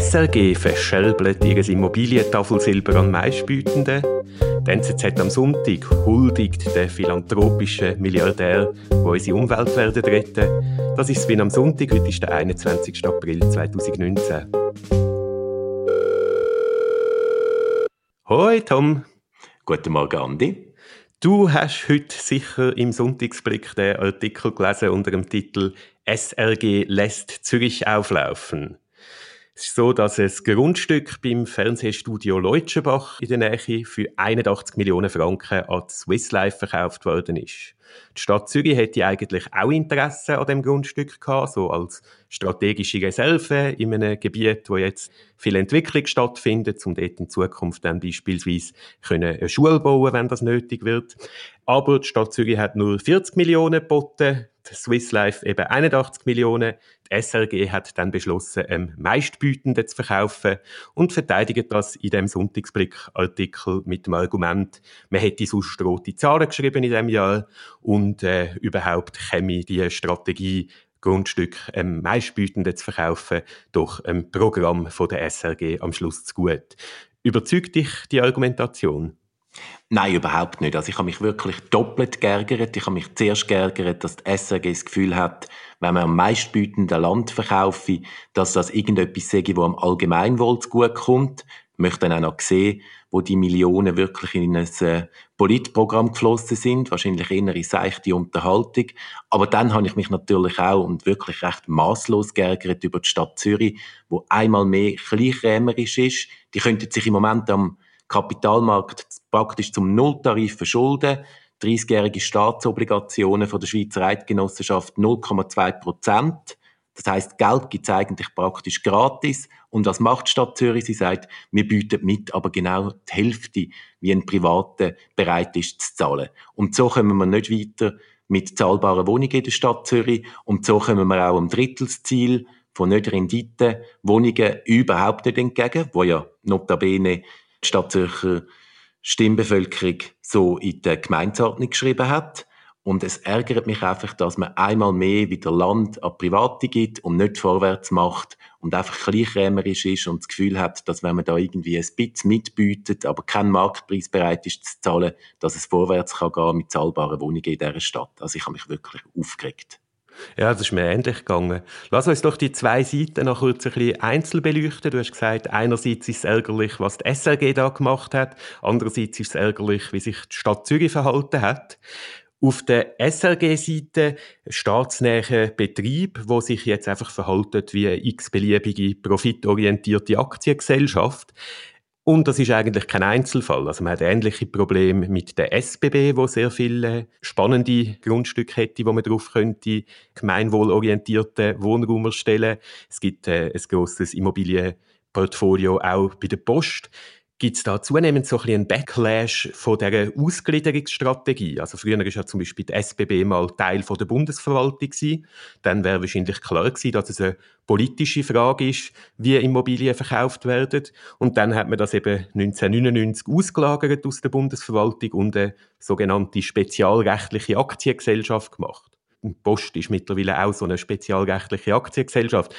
SRG verschelbelt ihr Immobilientafelsilber an Meistbietenden. Die NZZ am Sonntag huldigt den philanthropischen Milliardär, der unsere Umwelt werden retten. Das ist Wien am Sonntag, heute ist der 21. April 2019. Hoi Tom. Guten Morgen Andi. Du hast heute sicher im Sonntagsblick den Artikel gelesen unter dem Titel SRG lässt Zürich auflaufen. Es ist so, dass ein Grundstück beim Fernsehstudio Leutschenbach in der Nähe für 81 Millionen Franken an Swiss Life verkauft worden ist. Die Stadt Zürich hätte eigentlich auch Interesse an dem Grundstück gehabt, so als strategische Reserve in einem Gebiet, wo jetzt viel Entwicklung stattfindet, um dort in Zukunft dann beispielsweise eine Schule bauen, wenn das nötig wird. Aber die Stadt Zürich hat nur 40 Millionen geboten Swiss Life eben 81 Millionen. Die SRG hat dann beschlossen, am meistbietenden zu verkaufen und verteidigt das in dem Sonntagsblick-Artikel mit dem Argument, man hätte sonst rote Zahlen geschrieben in dem Jahr und äh, überhaupt käme die Strategie Grundstück am meistbietenden zu verkaufen, durch ein Programm von der SRG am Schluss zu gut. Überzeugt dich die Argumentation? Nein, überhaupt nicht. Also ich habe mich wirklich doppelt geärgert. Ich habe mich zuerst geärgert, dass die SRG das Gefühl hat, wenn man am meistbietenden Land verkaufe, dass das irgendetwas sei, wo am Allgemeinwohl gut kommt. Ich möchte dann auch noch sehen, wo die Millionen wirklich in ein äh, Politprogramm geflossen sind, wahrscheinlich eher in seichte Unterhaltung. Aber dann habe ich mich natürlich auch und wirklich recht maßlos geärgert über die Stadt Zürich, wo einmal mehr kleinkrämerisch ist. Die könnten sich im Moment am Kapitalmarkt praktisch zum Nulltarif verschulden. 30-jährige Staatsobligationen von der Schweizer Eidgenossenschaft 0,2 Prozent. Das heißt, Geld gibt es eigentlich praktisch gratis. Und was macht die Stadt Zürich? Sie sagt, wir bieten mit, aber genau die Hälfte, wie ein Privater bereit ist zu zahlen. Und so kommen wir nicht weiter mit zahlbaren Wohnungen in der Stadt Zürich. Und so kommen wir auch am Drittelsziel von nicht Rendite Wohnungen überhaupt nicht entgegen, wo ja notabene die Stadtzürcher Stimmbevölkerung so in der Gemeindeordnung geschrieben hat. Und es ärgert mich einfach, dass man einmal mehr wieder Land an Private gibt und nicht vorwärts macht und einfach kleinkrämerisch ist und das Gefühl hat, dass wenn man da irgendwie ein bisschen mitbietet, aber kein Marktpreis bereit ist zu zahlen, dass es vorwärts kann gehen mit zahlbaren Wohnungen in dieser Stadt. Also ich habe mich wirklich aufgeregt. Ja, das ist mir ähnlich gegangen. Lass uns doch die zwei Seiten noch kurz ein bisschen einzeln beleuchten. Du hast gesagt, einerseits ist es ärgerlich, was die SRG da gemacht hat, andererseits ist es ärgerlich, wie sich die Stadt Zürich verhalten hat. Auf der SRG-Seite staatsnähe Betrieb, wo sich jetzt einfach verhaltet wie eine x-beliebige profitorientierte Aktiengesellschaft. Und das ist eigentlich kein Einzelfall. Also man hat ähnliche Probleme mit der SBB, wo sehr viele spannende Grundstücke hätte, wo man darauf könnte gemeinwohlorientierte Wohnraum erstellen. Es gibt äh, ein grosses Immobilienportfolio auch bei der Post gibt es da zunehmend so ein bisschen einen Backlash von dieser Ausgliederungsstrategie. Also früher war ja zum Beispiel die SBB mal Teil von der Bundesverwaltung gewesen. Dann wäre wahrscheinlich klar gewesen, dass es eine politische Frage ist, wie Immobilien verkauft werden. Und dann hat man das eben 1999 ausgelagert aus der Bundesverwaltung und eine sogenannte spezialrechtliche Aktiengesellschaft gemacht. Die Post ist mittlerweile auch so eine spezialrechtliche Aktiengesellschaft.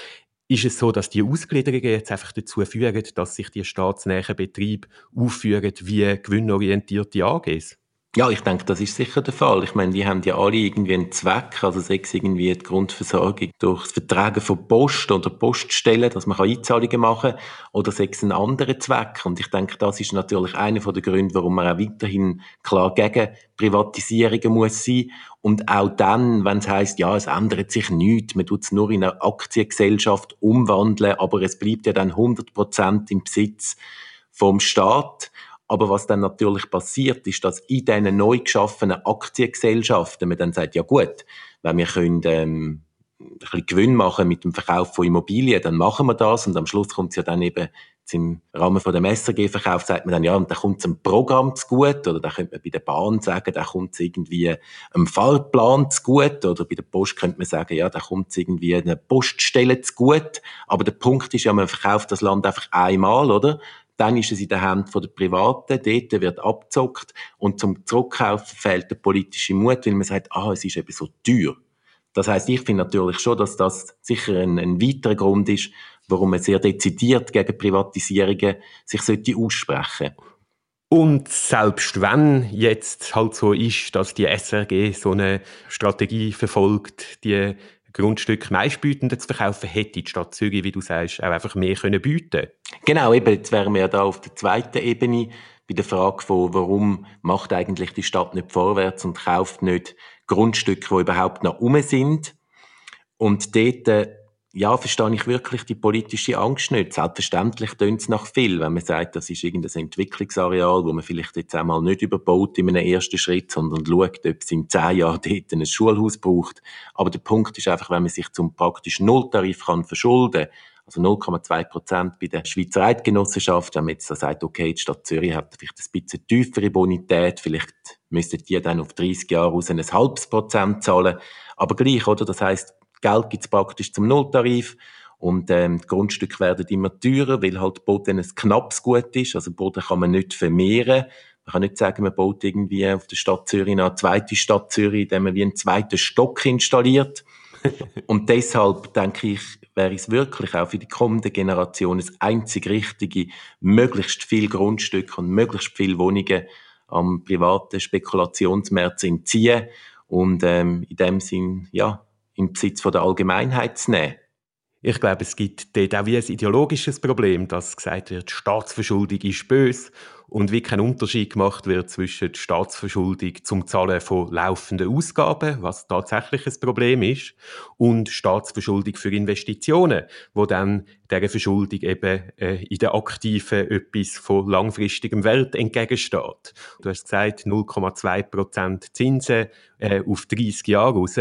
Ist es so, dass die Ausgliederungen jetzt einfach dazu führen, dass sich die staatsnähen Betriebe aufführen wie gewinnorientierte AGs? Ja, ich denke, das ist sicher der Fall. Ich meine, die haben ja alle irgendwie einen Zweck, also sechs irgendwie die Grundversorgung durch das Vertragen von Post oder Poststellen, dass man Einzahlungen machen kann, oder sechs einen anderen Zweck. Und ich denke, das ist natürlich einer der Gründe, warum man auch weiterhin klar gegen Privatisierungen muss sein. Und auch dann, wenn es heißt, ja, es ändert sich nichts, man tut es nur in eine Aktiengesellschaft umwandeln, aber es bleibt ja dann 100 Prozent im Besitz vom Staat. Aber was dann natürlich passiert, ist, dass in diesen neu geschaffenen Aktiengesellschaften man dann sagt, ja gut, wenn wir können, ähm, ein bisschen Gewinn machen mit dem Verkauf von Immobilien, dann machen wir das und am Schluss kommt es ja dann eben im Rahmen von dem SRG-Verkauf sagt man dann, ja, und da kommt es einem Programm zu gut, oder da könnte man bei der Bahn sagen, da kommt es irgendwie einem Fahrplan zu gut, oder bei der Post könnte man sagen, ja, da kommt es irgendwie einer Poststelle zu gut. Aber der Punkt ist ja, man verkauft das Land einfach einmal, oder? Dann ist es in der Hand der Privaten, dort wird abzockt und zum Zurückkaufen fehlt der politische Mut, weil man sagt, ah, es ist eben so teuer. Das heißt, ich finde natürlich schon, dass das sicher ein, ein weiterer Grund ist, warum man sehr dezidiert gegen Privatisierungen sich sollte aussprechen. Und selbst wenn jetzt halt so ist, dass die SRG so eine Strategie verfolgt, die Grundstück meistbietender zu verkaufen, hätte die Stadt Zürich, wie du sagst, auch einfach mehr können bieten Genau, eben, jetzt wären wir ja da auf der zweiten Ebene bei der Frage von, warum macht eigentlich die Stadt nicht vorwärts und kauft nicht Grundstücke, die überhaupt noch um sind. Und dort äh, ja, verstehe ich wirklich die politische Angst nicht. Selbstverständlich tönt es nach viel, wenn man sagt, das ist irgendein Entwicklungsareal, wo man vielleicht jetzt einmal nicht überbaut in einem ersten Schritt, sondern schaut, ob es in zehn Jahren dort ein Schulhaus braucht. Aber der Punkt ist einfach, wenn man sich zum praktisch Nulltarif kann verschulden also 0,2 Prozent bei der Schweizer Eidgenossenschaft, wenn man jetzt da sagt, okay, die Stadt Zürich hat vielleicht ein bisschen tiefere Bonität, vielleicht müssten die dann auf 30 Jahre aus ein halbes Prozent zahlen, aber gleich, oder? Das heißt, Geld gibt es praktisch zum Nulltarif. Und ähm, die Grundstücke werden immer teurer, weil halt Boden ein knappes Gut ist. Also Boden kann man nicht vermehren. Man kann nicht sagen, man baut irgendwie auf der Stadt Zürich eine zweite Stadt Zürich, indem man wie einen zweiten Stock installiert. und deshalb denke ich, wäre es wirklich auch für die kommende Generation das einzig Richtige, möglichst viel Grundstücke und möglichst viele Wohnungen am privaten Spekulationsmarkt zu entziehen und ähm, in dem Sinn, ja, in Besitz von der Allgemeinheit zu nehmen. Ich glaube, es gibt dort auch wie ein ideologisches Problem, dass gesagt wird, Staatsverschuldung ist böse und wie kein Unterschied gemacht wird zwischen Staatsverschuldung zum Zahlen von laufenden Ausgaben, was tatsächlich ein Problem ist, und Staatsverschuldung für Investitionen, wo dann dieser Verschuldung eben äh, in der aktiven etwas von langfristigem Wert entgegensteht. Du hast gesagt, 0,2 Prozent Zinsen äh, auf 30 Jahre raus.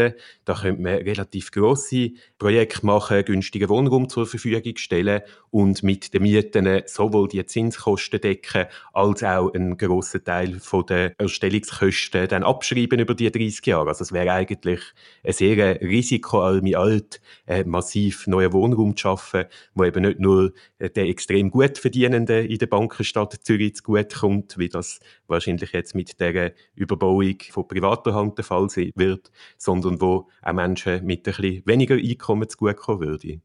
Da könnte man relativ grosse Projekte machen, günstigen Wohnraum zur Verfügung stellen und mit den Mieten sowohl die Zinskosten decken, als auch einen grossen Teil der Erstellungskosten dann abschreiben über die 30 Jahre. Also es wäre eigentlich ein sehr risikoarme Alt, äh, massiv neuen Wohnraum zu schaffen, wo eben nicht nur der extrem gut Verdienenden in der Bankenstadt Zürich zu gut kommt, wie das wahrscheinlich jetzt mit der Überbauung von privater Hand der Fall sein wird, sondern wo auch Menschen mit ein bisschen weniger Einkommen zu gut kommen würden.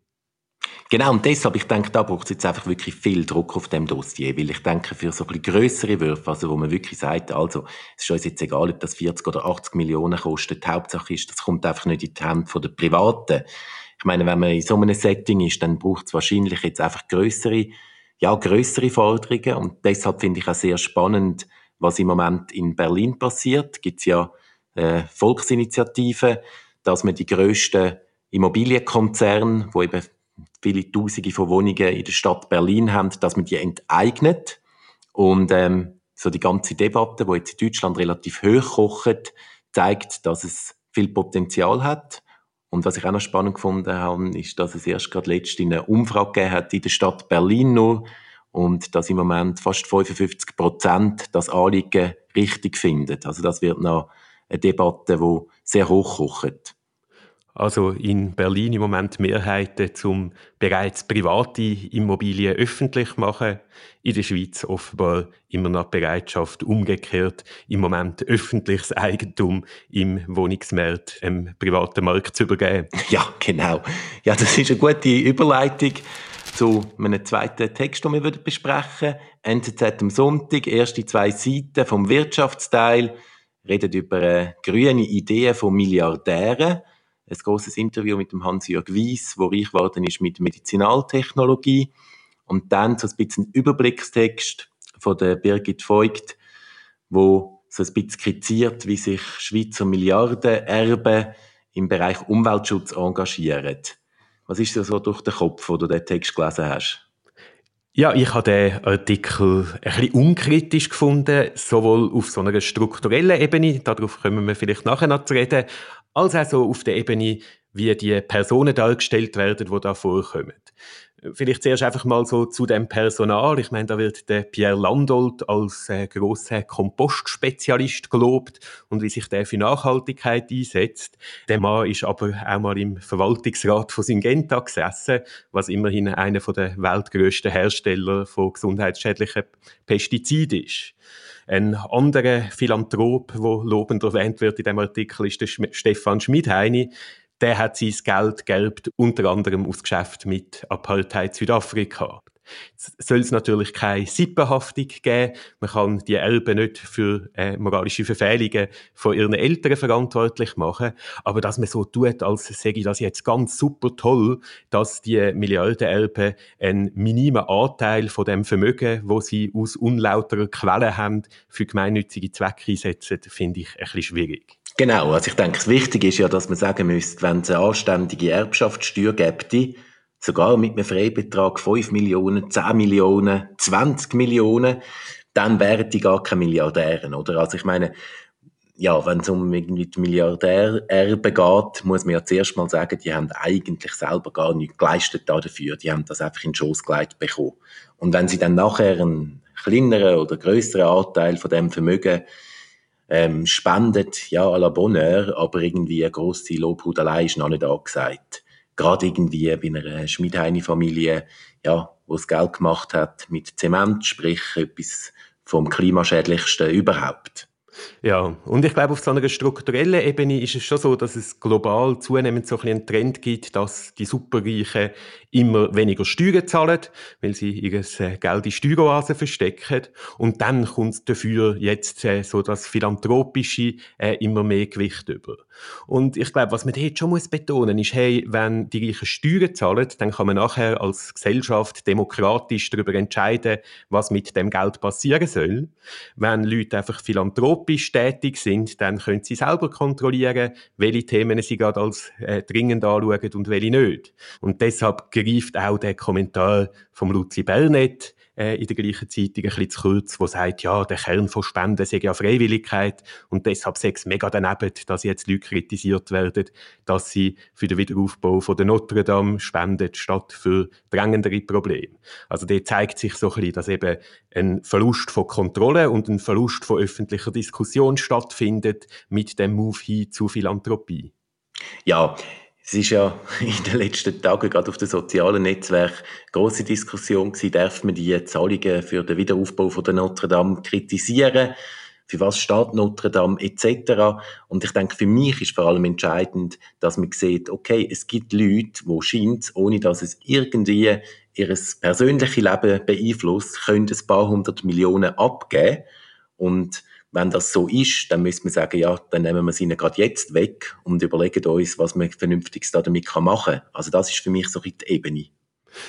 Genau, und deshalb, ich denke, da braucht es jetzt einfach wirklich viel Druck auf dem Dossier, weil ich denke, für so ein grössere Würfe, also wo man wirklich sagt, also, es ist uns jetzt egal, ob das 40 oder 80 Millionen kostet, die Hauptsache ist, das kommt einfach nicht in die Hände der Privaten. Ich meine, wenn man in so einem Setting ist, dann braucht es wahrscheinlich jetzt einfach größere, ja, größere Forderungen. Und deshalb finde ich auch sehr spannend, was im Moment in Berlin passiert. Gibt es ja äh, Volksinitiativen, dass man die grössten Immobilienkonzerne, wo eben viele Tausende von Wohnungen in der Stadt Berlin haben, dass man die enteignet. Und ähm, so die ganze Debatte, die jetzt in Deutschland relativ hoch kocht, zeigt, dass es viel Potenzial hat. Und was ich auch noch spannend gefunden habe, ist, dass es erst gerade letztens eine Umfrage gegeben hat in der Stadt Berlin nur und dass im Moment fast 55 Prozent das Anliegen richtig finden. Also das wird noch eine Debatte, die sehr hoch kocht. Also in Berlin im Moment Mehrheiten zum bereits private Immobilien öffentlich machen. In der Schweiz offenbar immer noch Bereitschaft umgekehrt, im Moment öffentliches Eigentum im Wohnungsmarkt, im privaten Markt zu übergeben. Ja, genau. Ja, das ist eine gute Überleitung zu einem zweiten Text, den wir besprechen NZZ am Sonntag, erste zwei Seiten vom Wirtschaftsteil, redet über äh, grüne Ideen von Milliardären ein großes Interview mit dem Hans-Jörg Weiss, wo reich geworden ist mit Medizinaltechnologie. Und dann so ein bisschen Überblickstext von der Birgit Voigt, wo so ein bisschen skizziert, wie sich Schweizer Milliardenerben im Bereich Umweltschutz engagieren. Was ist dir so durch den Kopf, wo du den Text gelesen hast? Ja, ich habe den Artikel ein bisschen unkritisch gefunden, sowohl auf so einer strukturellen Ebene, darauf kommen wir vielleicht nachher noch zu reden, als auch so auf der Ebene, wie die Personen dargestellt werden, die da vorkommen. Vielleicht zuerst einfach mal so zu dem Personal. Ich meine, da wird der Pierre Landolt als äh, grosser Kompostspezialist gelobt und wie sich der für Nachhaltigkeit einsetzt. Der Mann ist aber auch mal im Verwaltungsrat von Syngenta gesessen, was immerhin einer der weltgrößten Hersteller von gesundheitsschädlichen Pestiziden ist. Ein anderer Philanthrop, der lobend erwähnt wird in dem Artikel, ist der Stefan Schmidheini. Der hat sein Geld gerbt, unter anderem aus Geschäft mit Apartheid Südafrika soll es natürlich keine Sippenhaftung geben. Man kann die Elben nicht für äh, moralische Verfehlungen von ihren Eltern verantwortlich machen. Aber dass man so tut, als sage ich das jetzt ganz super toll, dass die Milliardenelben einen minimen Anteil von dem Vermögen, wo sie aus unlauterer Quellen haben, für gemeinnützige Zwecke einsetzen, finde ich ein bisschen schwierig. Genau, also ich denke, das Wichtige ist ja, dass man sagen müsste, wenn es eine anständige Erbschaftssteuer gäbe, sogar mit einem Freibetrag 5 Millionen, 10 Millionen, 20 Millionen, dann wären die gar keine Milliardären, oder? Also ich meine, ja, wenn es um irgendwie die Milliardärerbe geht, muss man ja zuerst mal sagen, die haben eigentlich selber gar nichts geleistet dafür. Die haben das einfach in den Schoss gelegt bekommen. Und wenn sie dann nachher einen kleineren oder größeren Anteil von dem Vermögen ähm, spendet, ja, à la Bonheur, aber irgendwie eine grosse Lobhudelei ist noch nicht angesagt gerade irgendwie bei einer Schmidheini-Familie, ja, wo es Geld gemacht hat mit Zement, sprich etwas vom klimaschädlichsten überhaupt. Ja, und ich glaube, auf so einer strukturellen Ebene ist es schon so, dass es global zunehmend so ein einen Trend gibt, dass die Superreichen immer weniger Steuern zahlen, weil sie ihr äh, Geld in Steueroasen verstecken. Und dann kommt dafür jetzt äh, so das Philanthropische äh, immer mehr Gewicht über. Und ich glaube, was man dort schon muss betonen ist, hey, wenn die Reichen Steuern zahlen, dann kann man nachher als Gesellschaft demokratisch darüber entscheiden, was mit dem Geld passieren soll. Wenn Leute einfach philanthropisch tätig sind, dann können sie selber kontrollieren, welche Themen sie gerade als äh, dringend anschauen und welche nicht. Und deshalb greift auch der Kommentar vom Luzi Bernet äh, in der gleichen Zeitung ein bisschen zu kurz, wo sagt, ja, der Kern von Spenden sei ja Freiwilligkeit und deshalb sei es mega daneben, dass jetzt Leute kritisiert werden, dass sie für den Wiederaufbau von der Notre Dame spenden, statt für drängendere Probleme. Also der zeigt sich so ein bisschen, dass eben ein Verlust von Kontrolle und ein Verlust von öffentlicher Diskussion stattfindet mit dem Move hin zu Philanthropie. Ja, es ist ja in den letzten Tagen gerade auf den sozialen Netzwerken große Diskussion gewesen, darf man die Zahlungen für den Wiederaufbau von der Notre Dame kritisieren? Für was steht Notre Dame etc. Und ich denke, für mich ist vor allem entscheidend, dass man sieht, okay, es gibt Leute, wo scheint, ohne dass es irgendwie ihr persönliches Leben beeinflusst, können ein paar hundert Millionen abgeben und wenn das so ist, dann müssen wir sagen, ja, dann nehmen wir sie gerade jetzt weg und überlegen uns, was man Vernünftiges damit machen kann. Also das ist für mich so die Ebene.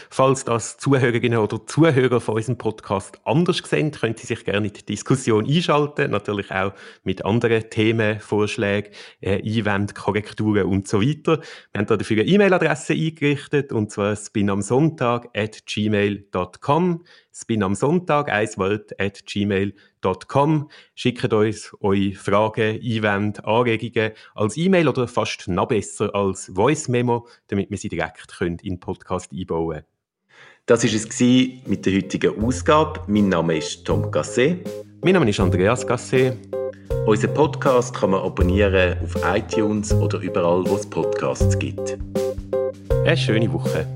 Falls das Zuhörerinnen oder Zuhörer von unserem Podcast anders sehen, können Sie sich gerne in die Diskussion einschalten. Natürlich auch mit anderen Themenvorschlägen, äh, Einwänden, Korrekturen und so weiter. Wir haben dafür eine E-Mail-Adresse eingerichtet und zwar spinamsonntag at gmail.com spin am Sonntag, eiswelt at gmail.com. Schickt uns eure Fragen, Einwände, Anregungen als E-Mail oder fast noch besser als Voice-Memo, damit wir sie direkt in den Podcast einbauen können. Das war es mit der heutigen Ausgabe. Mein Name ist Tom Gasset. Mein Name ist Andreas Gasset. Unseren Podcast kann man abonnieren auf iTunes oder überall, wo es Podcasts gibt. Eine schöne Woche.